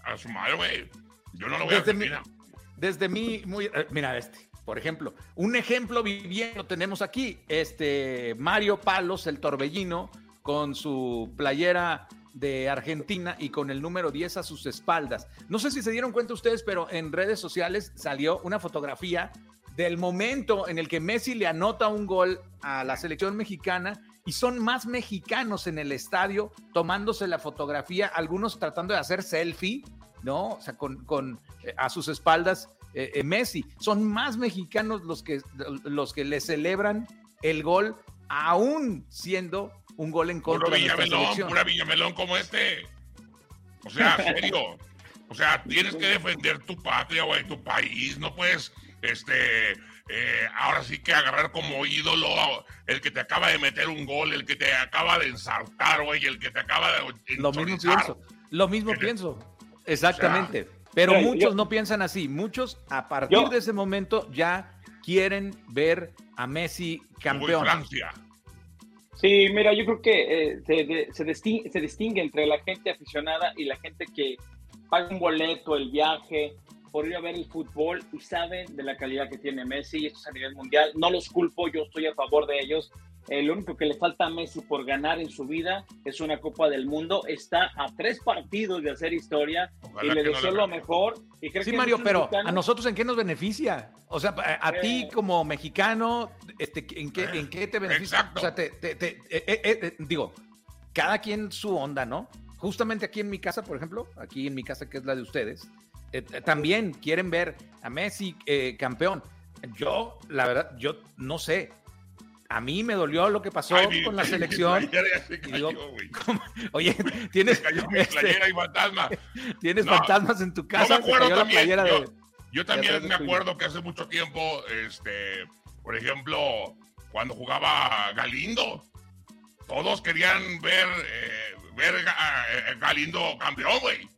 Speaker 1: a su madre, güey. Yo no lo voy a Argentina.
Speaker 2: desde mí, muy. Eh, mira, este, por ejemplo, un ejemplo viviendo tenemos aquí. Este Mario Palos, el torbellino, con su playera de Argentina y con el número 10 a sus espaldas. No sé si se dieron cuenta ustedes, pero en redes sociales salió una fotografía del momento en el que Messi le anota un gol a la selección mexicana y son más mexicanos en el estadio tomándose la fotografía, algunos tratando de hacer selfie, ¿no? O sea, con, eh, a sus espaldas eh, eh, Messi. Son más mexicanos los que, los que le celebran el gol, aún siendo un gol en contra
Speaker 1: de la selección. Pura Villamelón como este. O sea, serio. O sea, tienes que defender tu patria, güey, tu país. No puedes este, eh, ahora sí que agarrar como ídolo el que te acaba de meter un gol, el que te acaba de ensartar, güey, el que te acaba de...
Speaker 2: Lo mismo pienso, lo mismo pienso, exactamente. pero muchos no piensan así, muchos a partir de ese momento ya quieren ver a Messi campeón.
Speaker 1: Francia.
Speaker 3: Sí, mira, yo creo que eh, se, se, distingue, se distingue entre la gente aficionada y la gente que paga un boleto, el viaje, por ir a ver el fútbol y saben de la calidad que tiene Messi, esto es a nivel mundial. No los culpo, yo estoy a favor de ellos. El lo único que le falta a Messi por ganar en su vida es una Copa del Mundo. Está a tres partidos de hacer historia y le deseo lo mejor. Y
Speaker 2: sí, Mario, pero ¿a nosotros en qué nos beneficia? O sea, a, ti eh. como mexicano, este, ¿en, qué, ¿en qué te beneficia? O sea, te, eh, eh, digo, cada quien su onda, ¿no? Justamente aquí en mi casa, por ejemplo, aquí en mi casa que es la de ustedes, eh, eh, también quieren ver a Messi eh, campeón. Yo, la verdad, yo no sé. A mí me dolió lo que pasó con la selección. oye, tienes.
Speaker 1: Este, y fantasma.
Speaker 2: Tienes fantasmas en tu casa.
Speaker 1: yo, también me acuerdo que hace mucho tiempo, este, por ejemplo, cuando jugaba Galindo, todos querían ver, ver Galindo campeón, güey.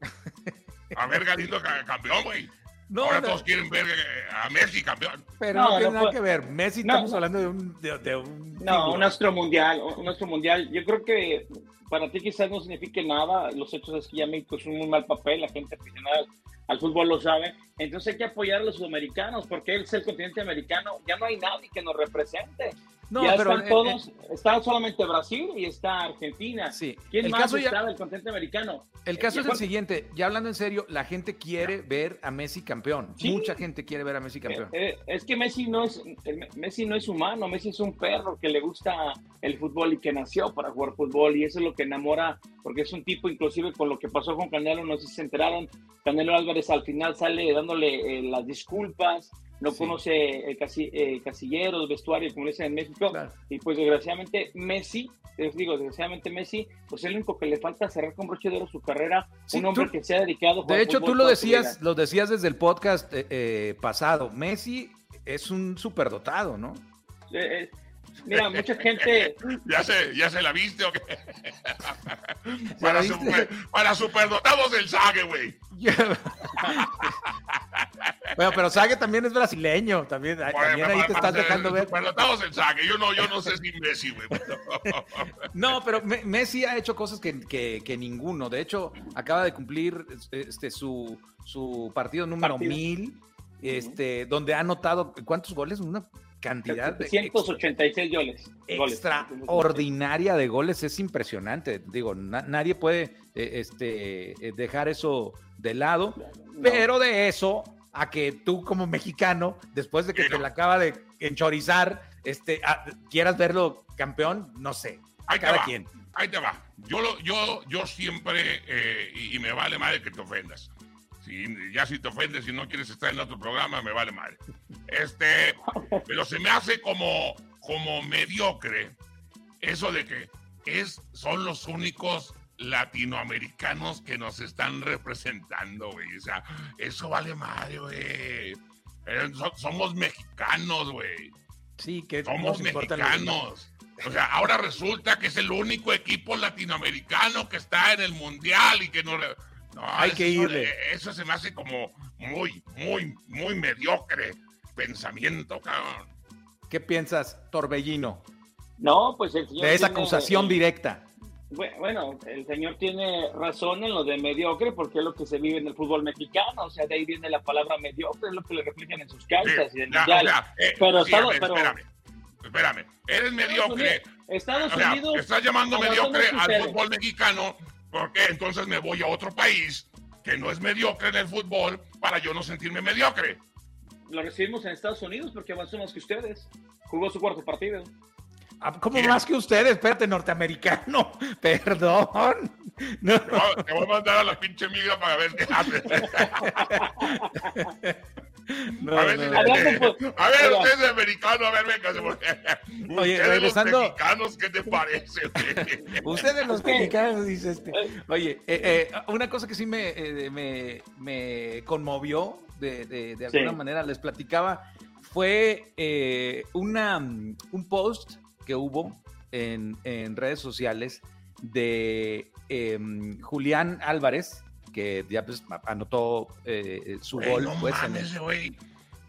Speaker 1: A ver, Galindo campeón, güey. No, Ahora todos quieren ver eh, a Messi campeón.
Speaker 2: Pero no, tiene nada que ver. Messi, estamos hablando de un. De, un
Speaker 3: no, un astro mundial. Un astro mundial. Yo creo que para ti quizás no signifique nada. Los hechos es que ya México es un muy mal papel. La gente aficionada al fútbol lo sabe. Entonces hay que apoyar a los sudamericanos porque él es el continente americano. Ya no hay nadie que nos represente. No, ya pero están todos, está solamente Brasil y está Argentina.
Speaker 2: Sí.
Speaker 3: ¿Quién el más caso está del continente americano?
Speaker 2: El caso es el siguiente, ya hablando en serio, la gente quiere ver a Messi campeón. Mucha gente quiere ver a Messi campeón.
Speaker 3: Eh, eh, es que Messi no es Messi no es humano, Messi es un perro que le gusta el fútbol y que nació para jugar fútbol y eso es lo que enamora, porque es un tipo inclusive con lo que pasó con Canelo, no sé si se enteraron, Canelo Álvarez al final sale dándole eh, las disculpas no conoce el eh, casilleros, vestuario, como dicen en México. Y pues desgraciadamente Messi, les digo, desgraciadamente Messi, pues el único que le falta cerrar con broche de oro su carrera, un hombre que se ha dedicado.
Speaker 2: A de hecho, tú lo decías, lo decías desde el podcast eh, eh, pasado. Messi es un superdotado, ¿no?
Speaker 3: Mira, mucha gente.
Speaker 1: ¿Ya se, ya se la viste o qué? para, super, para superdotados del saque, güey.
Speaker 2: bueno, pero Sague también es brasileño, también, también ahí te estás dejando ver.
Speaker 1: Estamos en Sague, yo no, yo no sé si Messi, güey.
Speaker 2: no, pero Messi ha hecho cosas que, que, que, ninguno. De hecho, acaba de cumplir este, su, su partido número mil, este, donde ha anotado, ¿cuántos goles? Una cantidad
Speaker 3: de 186 goles.
Speaker 2: Extraordinaria de goles, es impresionante. Digo, nadie puede eh, este, eh, dejar eso de lado, pero de eso a que tú como mexicano, después de que te la acaba de enchorizar, este, quieras verlo campeón, no sé.
Speaker 1: Ahí cada te va, quien. Ahí te va. Yo, lo, yo, yo siempre, eh, y, y, me vale madre que te ofendas ya si te ofendes y no quieres estar en otro programa, me vale mal. Este, pero se me hace como, como mediocre eso de que es, son los únicos latinoamericanos que nos están representando, güey. O sea, eso vale madre, güey. Eh, somos mexicanos, güey.
Speaker 2: Sí, que
Speaker 1: somos mexicanos. O sea, ahora resulta que es el único equipo latinoamericano que está en el mundial y que no
Speaker 2: hay que irle.
Speaker 1: Eso se me hace como muy, muy, muy mediocre pensamiento, cabrón.
Speaker 2: ¿Qué piensas, Torbellino?
Speaker 3: No, pues el
Speaker 2: señor. De esa acusación directa.
Speaker 3: Bueno, el señor tiene razón en lo de mediocre porque es lo que se vive en el fútbol mexicano. O sea, de ahí viene la palabra mediocre, es lo que le reflejan en sus cartas. y en
Speaker 1: eh, pero, espérame, espérame, eres mediocre.
Speaker 3: Estados Unidos.
Speaker 1: estás llamando mediocre al fútbol mexicano porque entonces me voy a otro país que no es mediocre en el fútbol para yo no sentirme mediocre.
Speaker 3: Lo recibimos en Estados Unidos porque avanzó más que ustedes. Jugó su cuarto partido.
Speaker 2: Ah, ¿Cómo más que ustedes? Espérate, norteamericano. Perdón.
Speaker 1: No. Te, voy, a mandar a la pinche migra para ver qué hace. a ver, a ver, usted es americano, a ver, venga.
Speaker 2: Oye, regresando.
Speaker 1: Los mexicanos, ¿qué te parece?
Speaker 2: ustedes los mexicanos, dice este. Oye, eh, eh, una cosa que sí me, eh, me, me conmovió de, de, de alguna manera, les platicaba, fue una, un post que hubo en, en redes sociales de em, Julián Álvarez, que ya pues, anotó eh, su gol.
Speaker 1: No
Speaker 2: pues,
Speaker 1: mames, ese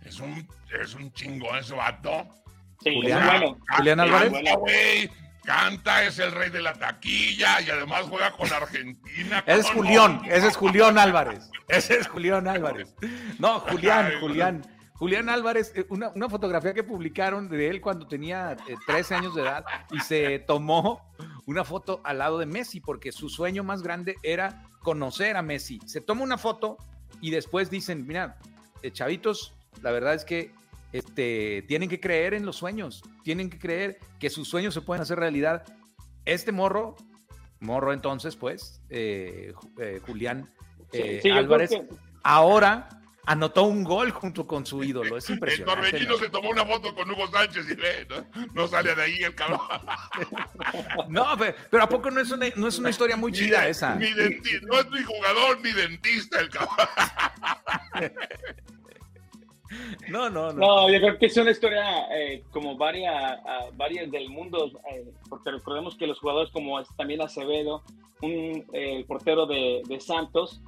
Speaker 1: es un, es un chingón ese vato.
Speaker 3: Sí, Julián,
Speaker 2: Julián Álvarez.
Speaker 1: Canta, es el rey de la taquilla y además juega con Argentina.
Speaker 2: es Julián, ese es Julián Álvarez. Ese es Julián Álvarez. No, Julián, Julián. Julián Álvarez, eh, una, una, fotografía que publicaron de él cuando tenía 13 eh, años de edad y se tomó una foto al lado de Messi porque su sueño más grande era conocer a Messi. Se toma una foto y después dicen, mira, eh, chavitos, la verdad es que este, tienen que creer en los sueños, tienen que creer que sus sueños se pueden hacer realidad. Este morro, morro entonces, pues, Julián Álvarez, ahora anotó un gol junto con su ídolo. Es impresionante.
Speaker 1: El Torbellino se tomó una foto con Hugo Sánchez y ve, ¿no? sale de ahí el cabrón.
Speaker 2: no, pero, ¿a poco no es una, no es una historia muy chida esa?
Speaker 1: no es ni jugador ni dentista el cabrón.
Speaker 2: No, no, no.
Speaker 3: No, yo creo que es una historia eh, como varias, varias del mundo, eh, porque recordemos que los jugadores como también Acevedo, un eh, portero de, de Santos,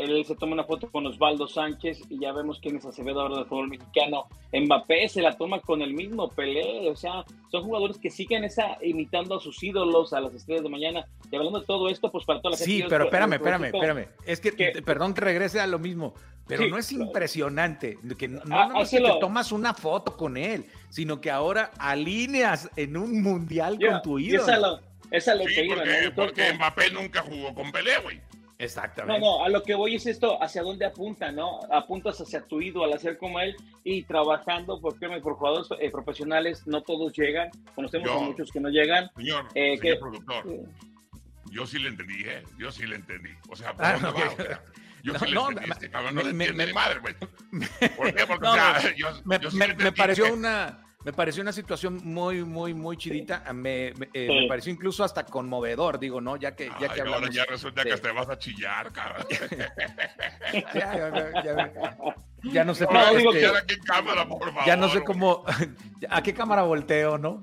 Speaker 3: él se toma una foto con Osvaldo Sánchez y ya vemos quién es Acevedo ahora del fútbol mexicano. Mbappé se la toma con el mismo Pelé, o sea, son jugadores que siguen esa imitando a sus ídolos, a las estrellas de mañana. Y hablando de todo esto, pues para toda la
Speaker 2: gente. Sí, pero espérame, espérame, espérame. Es que, perdón que regrese a lo mismo, pero no es impresionante que no, no, ah, es que te tomas una foto con él, sino que ahora alineas en un mundial con tu ídolo.
Speaker 3: Esa lo, esa lo
Speaker 1: sí, porque, porque Mbappé nunca jugó con Pelé, güey.
Speaker 2: Exactamente.
Speaker 3: No, no, a lo que voy es esto, hacia dónde apunta, ¿no? Apuntas hacia tu ídolo al hacer como él y trabajando, porque por jugadores eh, profesionales no todos llegan, conocemos a muchos que no llegan.
Speaker 1: Señor, eh, señor productor, yo sí le entendí, ¿eh? Yo sí le entendí. O sea, ¿por ah, dónde va? yo sí le entendí, este cabrón no entiende mi madre, güey. ¿Por qué? Porque, o sea, yo, yo sí
Speaker 2: me pareció una me pareció una situación muy, muy, muy chidita. Me, eh, me, pareció incluso hasta conmovedor, digo, ¿no? Ya que, ya que
Speaker 1: hablamos. Ahora ya resulta que te vas a chillar, cara.
Speaker 2: ya, ya, ya, ya, no sé.
Speaker 1: No, digo que... aquí cámara, por favor.
Speaker 2: Ya no sé cómo. ¿A qué cámara volteo, no?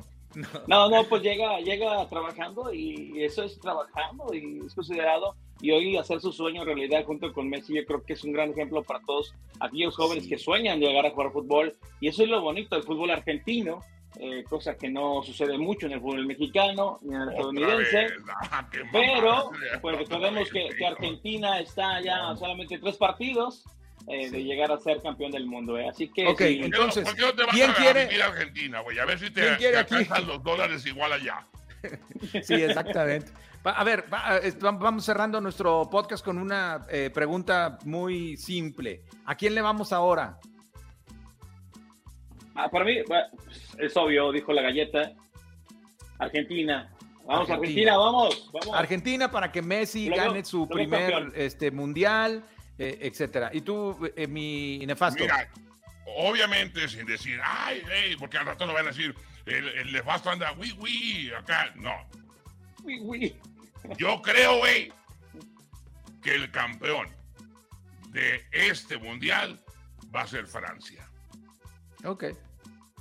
Speaker 3: No, no, pues llega, llega trabajando y eso es trabajando y es considerado. Y hoy hacer su sueño realidad junto con Messi, yo creo que es un gran ejemplo para todos aquellos jóvenes que sueñan llegar a jugar fútbol. Y eso es lo bonito del fútbol argentino, eh, cosa que no sucede mucho en el fútbol mexicano ni en el estadounidense.
Speaker 1: Ah,
Speaker 3: pero, pues recordemos que, que, Argentina está ya solamente tres partidos eh, de llegar a ser campeón del mundo. Eh. Así que.
Speaker 2: Ok,
Speaker 3: sí.
Speaker 2: entonces.
Speaker 1: ¿Por qué no te vas
Speaker 2: ¿quién
Speaker 1: a
Speaker 2: quiere-
Speaker 1: a Argentina, güey? A ver si te,
Speaker 2: ¿Quién quiere
Speaker 1: te
Speaker 2: aquí?
Speaker 1: alcanzan los dólares igual allá.
Speaker 2: Sí, exactamente. A ver, va- vamos cerrando nuestro podcast con una eh, pregunta muy simple. ¿A quién le vamos ahora?
Speaker 3: Ah, para mí, es obvio, dijo la galleta. Argentina. Vamos,
Speaker 2: Argentina.
Speaker 3: Argentina, vamos. vamos.
Speaker 2: Argentina para que Messi
Speaker 3: Lo veo-
Speaker 2: gane su
Speaker 3: lo
Speaker 2: primer
Speaker 3: campeón.
Speaker 2: este, mundial, eh, etcétera. Y tú, eh, mi nefasto.
Speaker 1: Mira, obviamente sin decir, ay, hey, porque al rato no van a decir, el, el nefasto anda, uy, uy, acá. No.
Speaker 3: Uy, uy.
Speaker 1: Yo creo, güey, que el campeón de este mundial va a ser Francia.
Speaker 2: Ok,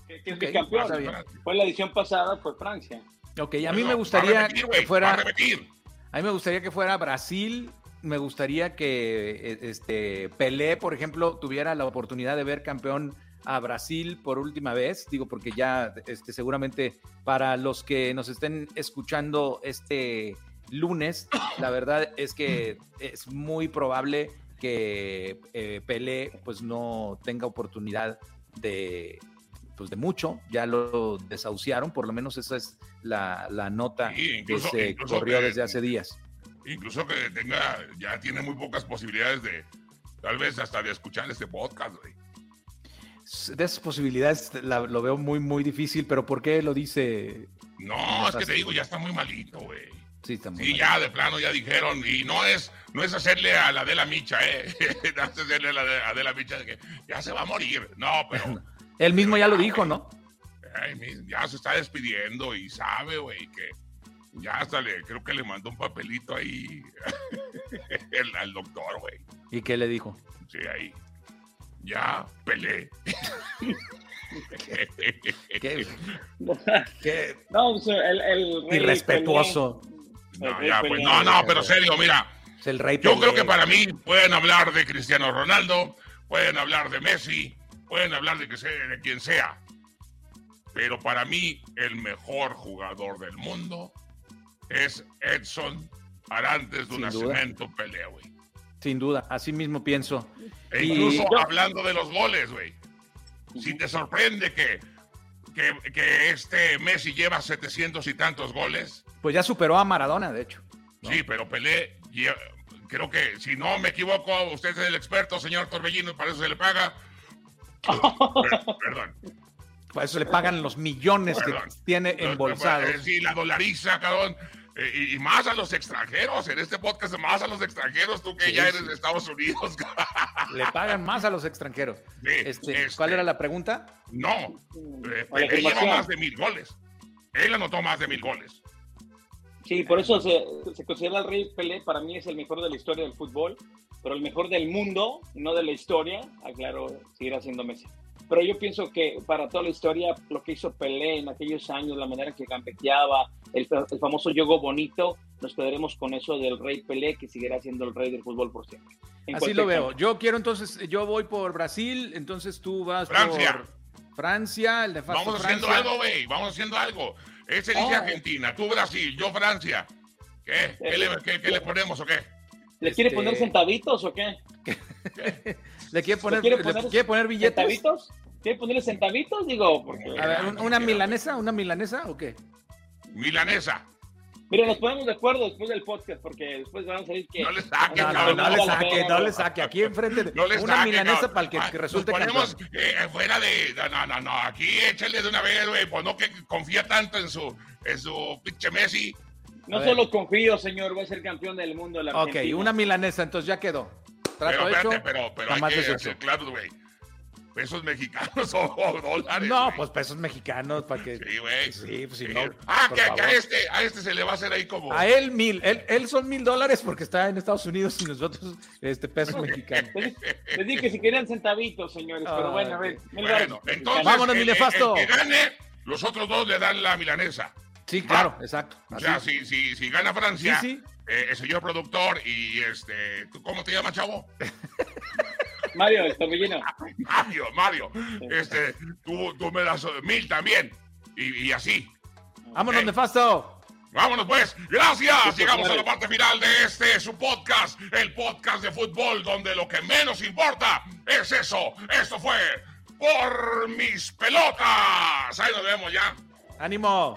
Speaker 3: Que, que es
Speaker 2: Ok,
Speaker 3: bicampeón.
Speaker 2: está bien.
Speaker 3: Fue la edición pasada, fue Francia.
Speaker 2: ok. A mí
Speaker 1: Bueno,
Speaker 2: me gustaría
Speaker 1: repetir,
Speaker 2: que fuera,
Speaker 1: a repetir.
Speaker 2: a mí me gustaría que fuera Brasil. Me gustaría que eh, este Pelé, por ejemplo, tuviera la oportunidad de ver campeón a Brasil por última vez. Digo, porque ya este, seguramente para los que nos estén escuchando este lunes, la verdad es que es muy probable que eh, Pelé pues no tenga oportunidad de pues de mucho, ya lo desahuciaron, por lo menos esa es la, la nota
Speaker 1: Sí, incluso-
Speaker 2: que se corrió
Speaker 1: que-
Speaker 2: desde hace días.
Speaker 1: Incluso que tenga, ya tiene muy pocas posibilidades de, tal vez hasta de escuchar este podcast, güey.
Speaker 2: De esas posibilidades la- lo veo muy, muy difícil, pero ¿por qué lo dice?
Speaker 1: No, es que te digo, ya está muy malito, güey.
Speaker 2: Sí, está muy
Speaker 1: Sí, ya de plano ya dijeron, y no es, no es hacerle a la de la micha, eh. no es hacerle a la de, a de la micha de que ya se va a morir. No, pero
Speaker 2: Él mismo ya lo dijo, ¿no?
Speaker 1: ya se está despidiendo y sabe, güey, que ya hasta le, creo que le mandó un papelito ahí el- al doctor, güey.
Speaker 2: ¿Y qué le dijo?
Speaker 1: Sí, ahí. Ya pelé.
Speaker 2: Qué, qué
Speaker 3: No, el, el rey
Speaker 2: irrespetuoso.
Speaker 3: Pelé-
Speaker 1: No,
Speaker 3: el
Speaker 1: ya, pues, no, no, pero serio, mira.
Speaker 2: Es el rey
Speaker 1: Yo
Speaker 2: Pelé.
Speaker 1: creo que para mí pueden hablar de Cristiano Ronaldo, pueden hablar de Messi, pueden hablar de, que sea, de quien sea. Pero para mí el mejor jugador del mundo es Edson Arantes de
Speaker 2: Sin
Speaker 1: Nacimiento Pelé, güey.
Speaker 2: Sin duda, así mismo pienso.
Speaker 1: E incluso hablando de los goles, güey. Si te sorprende que, que, que este Messi lleva 700 y tantos goles,
Speaker 2: Pues ya superó a Maradona, de hecho. ¿no?
Speaker 1: Sí, pero Pelé, creo que si no me equivoco, usted es el experto, señor Torbellino, para eso se le paga. Per- perdón.
Speaker 2: Por eso le pagan los millones que
Speaker 1: Perdón.
Speaker 2: tiene
Speaker 1: Eh,
Speaker 2: embolsados.
Speaker 1: Sí, la dolariza, cabrón. Eh, y, y más a los extranjeros, en este podcast, más a los extranjeros, tú que
Speaker 2: Sí,
Speaker 1: ya
Speaker 2: sí.
Speaker 1: eres de Estados Unidos.
Speaker 2: Le pagan más a los extranjeros.
Speaker 1: Sí,
Speaker 2: Este,
Speaker 1: este,
Speaker 2: ¿Cuál era la pregunta?
Speaker 1: No, eh,
Speaker 3: Oye,
Speaker 1: Pelé lleva más de mil goles. Él anotó más de mil goles.
Speaker 3: Sí, por eso se, se considera el rey Pelé, para mí es el mejor de la historia del fútbol, pero el mejor del mundo, no de la historia, aclaro, seguirá siendo Messi. Pero yo pienso que para toda la historia, lo que hizo Pelé en aquellos años, la manera en que gambeteaba, el, el famoso juego bonito, nos quedaremos con eso del rey Pelé, que seguirá siendo el rey del fútbol por siempre. En
Speaker 2: Así lo veo.
Speaker 3: campo.
Speaker 2: Yo quiero entonces, yo voy por Brasil, entonces tú vas
Speaker 1: Francia.
Speaker 2: por Francia, el de
Speaker 1: Vamos haciendo algo, güey. Vamos haciendo algo. Ese dice
Speaker 3: Oh.
Speaker 1: Argentina, tú Brasil, yo Francia. ¿Qué? ¿Qué le, qué- qué le ponemos o qué?
Speaker 3: ¿Le quiere
Speaker 2: este-
Speaker 3: poner centavitos o qué?
Speaker 2: ¿Le quiere poner,
Speaker 3: quiere
Speaker 2: le
Speaker 3: poner
Speaker 2: quiere poner billetes?
Speaker 3: ¿Centavitos? ¿Quiere ponerle centavitos? Digo, porque...
Speaker 2: A ver, ¿un- ¿una milanesa? ¿Una milanesa o qué?
Speaker 1: Milanesa.
Speaker 3: Mira, nos ponemos de acuerdo después del podcast, porque después van a salir que...
Speaker 1: No le saques,
Speaker 2: No, no,
Speaker 1: cabrón.
Speaker 2: no le saque, no le saque. Aquí enfrente de
Speaker 1: No le
Speaker 2: una
Speaker 1: saque,
Speaker 2: milanesa para el que, que resulte
Speaker 1: nos ponemos eh, fuera de. No, no, no, no. Aquí échale de una vez, güey. Pues no que confía tanto en su, en su pinche Messi.
Speaker 3: No solo confío, señor, va a ser campeón del mundo de la
Speaker 2: Ok,
Speaker 3: Argentina.
Speaker 2: una milanesa, entonces ya quedó. Trato
Speaker 1: Pero
Speaker 2: hecho.
Speaker 1: pero, pero hay
Speaker 2: jamás
Speaker 1: que
Speaker 2: deshecho.
Speaker 1: hacer claro, güey. Pesos mexicanos o, o dólares.
Speaker 2: No, pues pesos mexicanos para que.
Speaker 1: Sí, güey.
Speaker 2: Sí, pues si
Speaker 1: Sí.
Speaker 2: no.
Speaker 1: Ah, que, que a este, a este se le va a hacer ahí como.
Speaker 2: A él mil, él, él son mil dólares porque está en Estados Unidos y nosotros este pesos mexicanos.
Speaker 3: Les, di- les dije que si querían centavitos, señores, pero bueno, a ver.
Speaker 1: Bueno,
Speaker 3: dólares
Speaker 1: entonces.
Speaker 2: Vámonos, mi
Speaker 1: el-. El, que gane, los otros dos le dan la milanesa.
Speaker 2: Sí, claro, exacto.
Speaker 1: O sea, si, si, si gana Francia, eh, el señor productor y este, ¿cómo te llamas, chavo?
Speaker 3: Mario, el torbellino.
Speaker 1: Mario, Mario. Este, tú, tú me das mil también. Y, y así.
Speaker 2: Vámonos, okay. nefasto.
Speaker 1: Vámonos pues, gracias. Llegamos a la parte final de este su podcast, el podcast de fútbol, donde lo que menos importa es eso. Esto fue por mis pelotas. Ahí nos vemos ya.
Speaker 2: Ánimo.